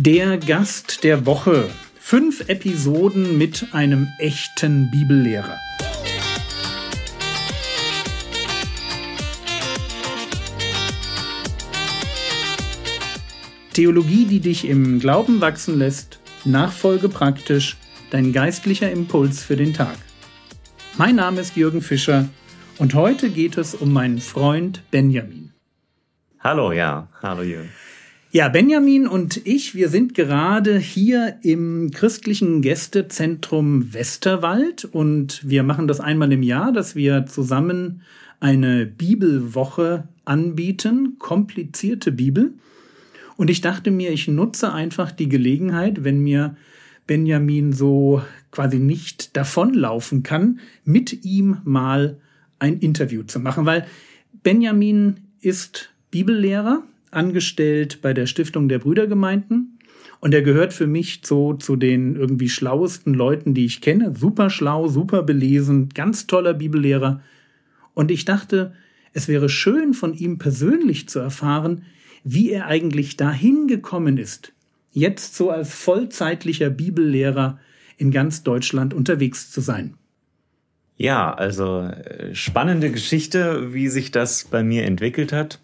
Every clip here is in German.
Der Gast der Woche. Fünf Episoden mit einem echten Bibellehrer. Theologie, die dich im Glauben wachsen lässt, Nachfolge praktisch, dein geistlicher Impuls für den Tag. Mein Name ist Jürgen Fischer und heute geht es um meinen Freund Benjamin. Hallo, ja, hallo Jürgen. Ja, Benjamin und ich, wir sind gerade hier im christlichen Gästezentrum Westerwald und wir machen das einmal im Jahr, dass wir zusammen eine Bibelwoche anbieten, komplizierte Bibel. Und ich dachte mir, ich nutze einfach die Gelegenheit, wenn mir Benjamin so quasi nicht davonlaufen kann, mit ihm mal ein Interview zu machen, weil Benjamin ist Bibellehrer, angestellt bei der Stiftung der Brüdergemeinden. Und er gehört für mich so zu den irgendwie schlauesten Leuten, die ich kenne. Super schlau, super belesen, ganz toller Bibellehrer. Und ich dachte, es wäre schön von ihm persönlich zu erfahren, wie er eigentlich dahin gekommen ist, jetzt so als vollzeitlicher Bibellehrer in ganz Deutschland unterwegs zu sein. Ja, also äh, spannende Geschichte, wie sich das bei mir entwickelt hat.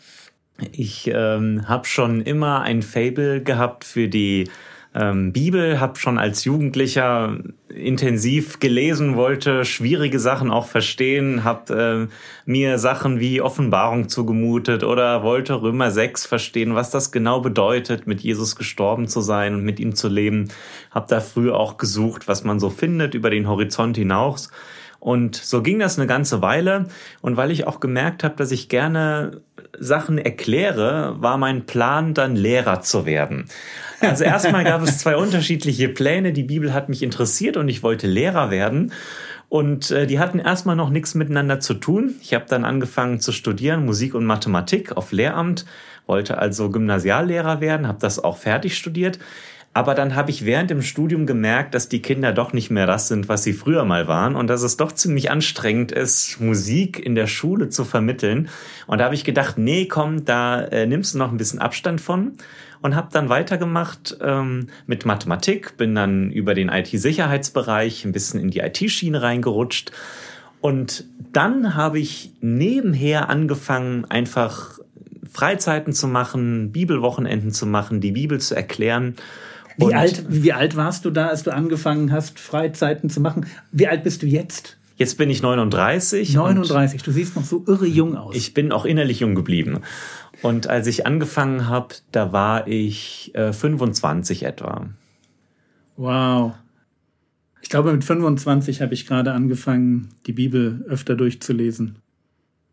Ich ähm, habe schon immer ein Fable gehabt für die ähm, Bibel, habe schon als Jugendlicher intensiv gelesen, wollte schwierige Sachen auch verstehen, habe äh, mir Sachen wie Offenbarung zugemutet oder wollte Römer 6 verstehen, was das genau bedeutet, mit Jesus gestorben zu sein und mit ihm zu leben. Habe da früher auch gesucht, was man so findet über den Horizont hinaus. Und so ging das eine ganze Weile. Und weil ich auch gemerkt habe, dass ich gerne Sachen erkläre, war mein Plan, dann Lehrer zu werden. Also erstmal gab es zwei unterschiedliche Pläne. Die Bibel hat mich interessiert und ich wollte Lehrer werden. Und äh, die hatten erstmal noch nichts miteinander zu tun. Ich habe dann angefangen zu studieren, Musik und Mathematik auf Lehramt, wollte also Gymnasiallehrer werden, habe das auch fertig studiert. Aber dann habe ich während dem Studium gemerkt, dass die Kinder doch nicht mehr das sind, was sie früher mal waren und dass es doch ziemlich anstrengend ist, Musik in der Schule zu vermitteln. Und da habe ich gedacht, nee, komm, da äh, nimmst du noch ein bisschen Abstand von und habe dann weitergemacht ähm, mit Mathematik, bin dann über den IT-Sicherheitsbereich ein bisschen in die IT-Schiene reingerutscht. Und dann habe ich nebenher angefangen, einfach Freizeiten zu machen, Bibelwochenenden zu machen, die Bibel zu erklären. Wie alt, wie alt warst du da, als du angefangen hast, Freizeiten zu machen? Wie alt bist du jetzt? Jetzt bin ich 39. 39, du siehst noch so irre jung aus. Ich bin auch innerlich jung geblieben. Und als ich angefangen habe, da war ich äh, 25 etwa. Wow. Ich glaube, mit 25 habe ich gerade angefangen, die Bibel öfter durchzulesen.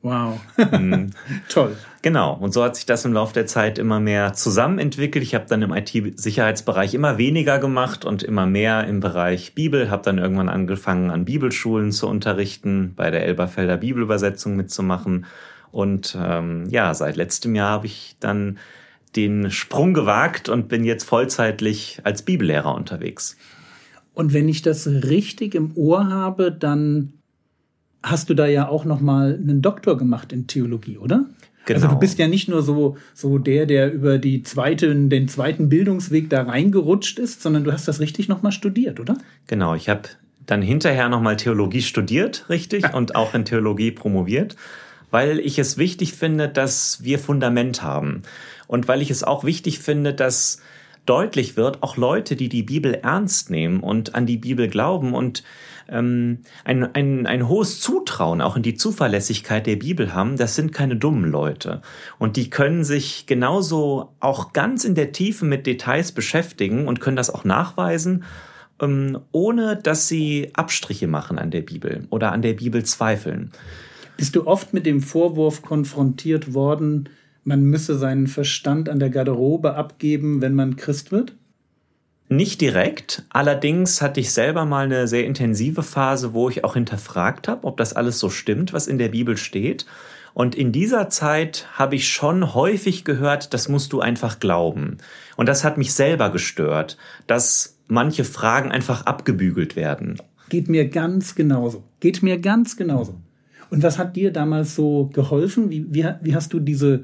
Wow. Mhm. Toll. Genau. Und so hat sich das im Laufe der Zeit immer mehr zusammenentwickelt. Ich habe dann im IT-Sicherheitsbereich immer weniger gemacht und immer mehr im Bereich Bibel. Habe dann irgendwann angefangen, an Bibelschulen zu unterrichten, bei der Elberfelder Bibelübersetzung mitzumachen. Und ähm, ja, seit letztem Jahr habe ich dann den Sprung gewagt und bin jetzt vollzeitlich als Bibellehrer unterwegs. Und wenn ich das richtig im Ohr habe, dann hast du da ja auch noch mal einen Doktor gemacht in Theologie, oder? Genau. Also du bist ja nicht nur so so der, der über die zweite, den zweiten Bildungsweg da reingerutscht ist, sondern du hast das richtig noch mal studiert, oder? Genau, ich habe dann hinterher noch mal Theologie studiert, richtig, und auch in Theologie promoviert, weil ich es wichtig finde, dass wir Fundament haben und weil ich es auch wichtig finde, dass deutlich wird, auch Leute, die die Bibel ernst nehmen und an die Bibel glauben und ähm, ein, ein, ein hohes Zutrauen auch in die Zuverlässigkeit der Bibel haben, das sind keine dummen Leute. Und die können sich genauso auch ganz in der Tiefe mit Details beschäftigen und können das auch nachweisen, ähm, ohne dass sie Abstriche machen an der Bibel oder an der Bibel zweifeln. Bist du oft mit dem Vorwurf konfrontiert worden, man müsse seinen Verstand an der Garderobe abgeben, wenn man Christ wird? Nicht direkt, allerdings hatte ich selber mal eine sehr intensive Phase, wo ich auch hinterfragt habe, ob das alles so stimmt, was in der Bibel steht. Und in dieser Zeit habe ich schon häufig gehört, das musst du einfach glauben. Und das hat mich selber gestört, dass manche Fragen einfach abgebügelt werden. Geht mir ganz genauso. Geht mir ganz genauso. Und was hat dir damals so geholfen? Wie, wie, wie hast du diese,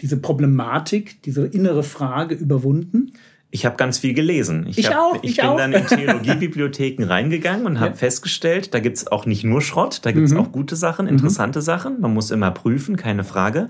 diese Problematik, diese innere Frage überwunden? Ich habe ganz viel gelesen. Ich, ich hab, auch. Ich, ich bin auch. dann in Theologiebibliotheken reingegangen und habe ja. festgestellt, da gibt's auch nicht nur Schrott, da gibt's mhm. auch gute Sachen, interessante mhm. Sachen. Man muss immer prüfen, keine Frage.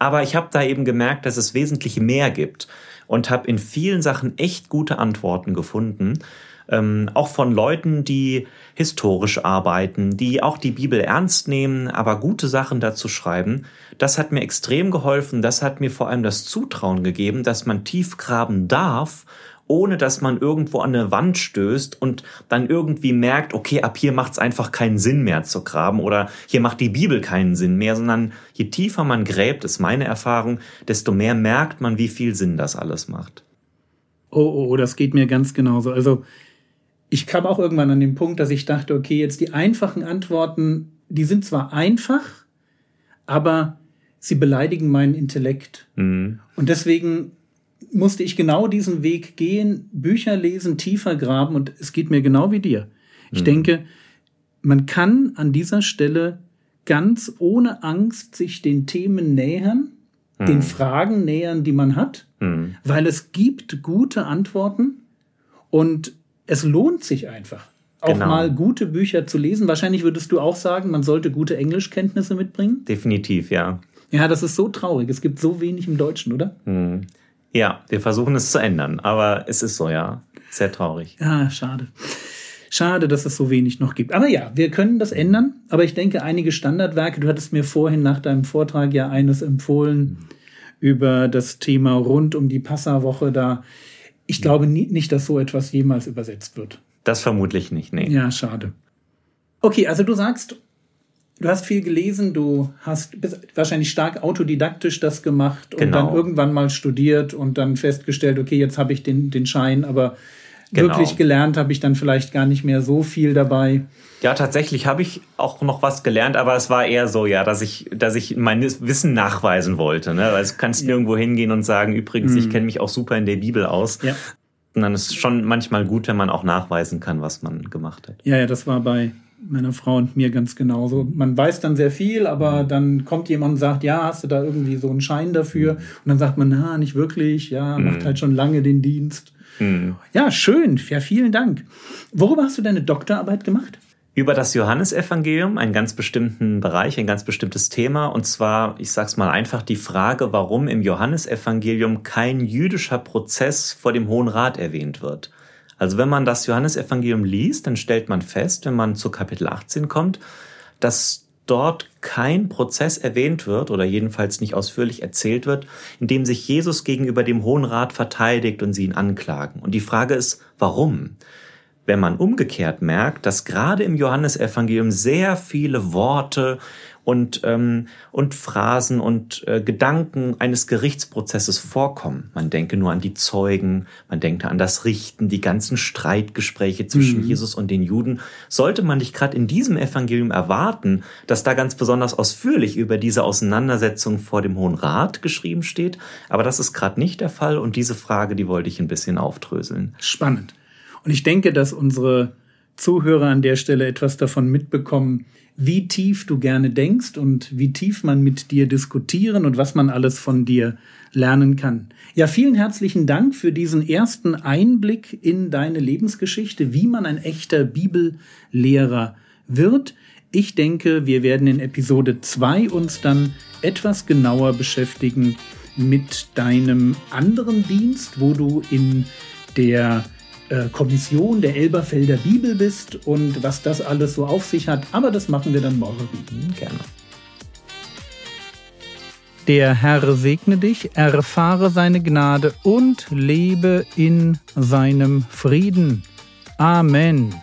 Aber ich habe da eben gemerkt, dass es wesentlich mehr gibt und habe in vielen Sachen echt gute Antworten gefunden ähm, auch von Leuten, die historisch arbeiten, die auch die Bibel ernst nehmen, aber gute Sachen dazu schreiben. Das hat mir extrem geholfen. Das hat mir vor allem das Zutrauen gegeben, dass man tief graben darf ohne dass man irgendwo an eine Wand stößt und dann irgendwie merkt, okay, ab hier macht es einfach keinen Sinn mehr zu graben oder hier macht die Bibel keinen Sinn mehr, sondern je tiefer man gräbt, ist meine Erfahrung, desto mehr merkt man, wie viel Sinn das alles macht. Oh, oh, oh das geht mir ganz genauso. Also ich kam auch irgendwann an den Punkt, dass ich dachte, okay, jetzt die einfachen Antworten, die sind zwar einfach, aber sie beleidigen meinen Intellekt. Mhm. Und deswegen musste ich genau diesen Weg gehen, Bücher lesen, tiefer graben und es geht mir genau wie dir. Ich mhm. denke, man kann an dieser Stelle ganz ohne Angst sich den Themen nähern, mhm. den Fragen nähern, die man hat, mhm. weil es gibt gute Antworten und es lohnt sich einfach, auch genau. mal gute Bücher zu lesen. Wahrscheinlich würdest du auch sagen, man sollte gute Englischkenntnisse mitbringen. Definitiv, ja. Ja, das ist so traurig. Es gibt so wenig im Deutschen, oder? Hm. Ja, wir versuchen es zu ändern, aber es ist so, ja. Sehr traurig. Ja, schade. Schade, dass es so wenig noch gibt. Aber ja, wir können das ändern. Aber ich denke, einige Standardwerke, du hattest mir vorhin nach deinem Vortrag ja eines empfohlen über das Thema rund um die Passawoche. Da ich glaube nie, nicht, dass so etwas jemals übersetzt wird. Das vermutlich nicht, nee. Ja, schade. Okay, also du sagst, du hast viel gelesen, du hast wahrscheinlich stark autodidaktisch das gemacht und genau. dann irgendwann mal studiert und dann festgestellt, okay, jetzt habe ich den, den Schein, aber genau. wirklich gelernt habe ich dann vielleicht gar nicht mehr so viel dabei. Ja, tatsächlich habe ich auch noch was gelernt, aber es war eher so, ja, dass ich, dass ich mein Wissen nachweisen wollte. Ne? Weil du kannst ja. nirgendwo hingehen und sagen, übrigens, mhm. ich kenne mich auch super in der Bibel aus. Ja. Und dann ist es schon manchmal gut, wenn man auch nachweisen kann, was man gemacht hat. Ja, ja, das war bei meiner Frau und mir ganz genauso. Man weiß dann sehr viel, aber mhm. dann kommt jemand und sagt, ja, hast du da irgendwie so einen Schein dafür? Mhm. Und dann sagt man, na, nicht wirklich, ja, macht mhm. halt schon lange den Dienst. Mhm. Ja, schön, ja, vielen Dank. Worüber hast du deine Doktorarbeit gemacht? über das Johannesevangelium, einen ganz bestimmten Bereich, ein ganz bestimmtes Thema. Und zwar, ich sag's mal einfach, die Frage, warum im Johannesevangelium kein jüdischer Prozess vor dem Hohen Rat erwähnt wird. Also wenn man das Johannesevangelium liest, dann stellt man fest, wenn man zu Kapitel 18 kommt, dass dort kein Prozess erwähnt wird oder jedenfalls nicht ausführlich erzählt wird, in dem sich Jesus gegenüber dem Hohen Rat verteidigt und sie ihn anklagen. Und die Frage ist, warum? wenn man umgekehrt merkt, dass gerade im Johannesevangelium sehr viele Worte und, ähm, und Phrasen und äh, Gedanken eines Gerichtsprozesses vorkommen. Man denke nur an die Zeugen, man denke an das Richten, die ganzen Streitgespräche zwischen mhm. Jesus und den Juden. Sollte man nicht gerade in diesem Evangelium erwarten, dass da ganz besonders ausführlich über diese Auseinandersetzung vor dem Hohen Rat geschrieben steht? Aber das ist gerade nicht der Fall und diese Frage, die wollte ich ein bisschen aufdröseln. Spannend. Und ich denke, dass unsere Zuhörer an der Stelle etwas davon mitbekommen, wie tief du gerne denkst und wie tief man mit dir diskutieren und was man alles von dir lernen kann. Ja, vielen herzlichen Dank für diesen ersten Einblick in deine Lebensgeschichte, wie man ein echter Bibellehrer wird. Ich denke, wir werden in Episode 2 uns dann etwas genauer beschäftigen mit deinem anderen Dienst, wo du in der Kommission der Elberfelder Bibel bist und was das alles so auf sich hat. Aber das machen wir dann morgen. Mhm, gerne. Der Herr segne dich, erfahre seine Gnade und lebe in seinem Frieden. Amen.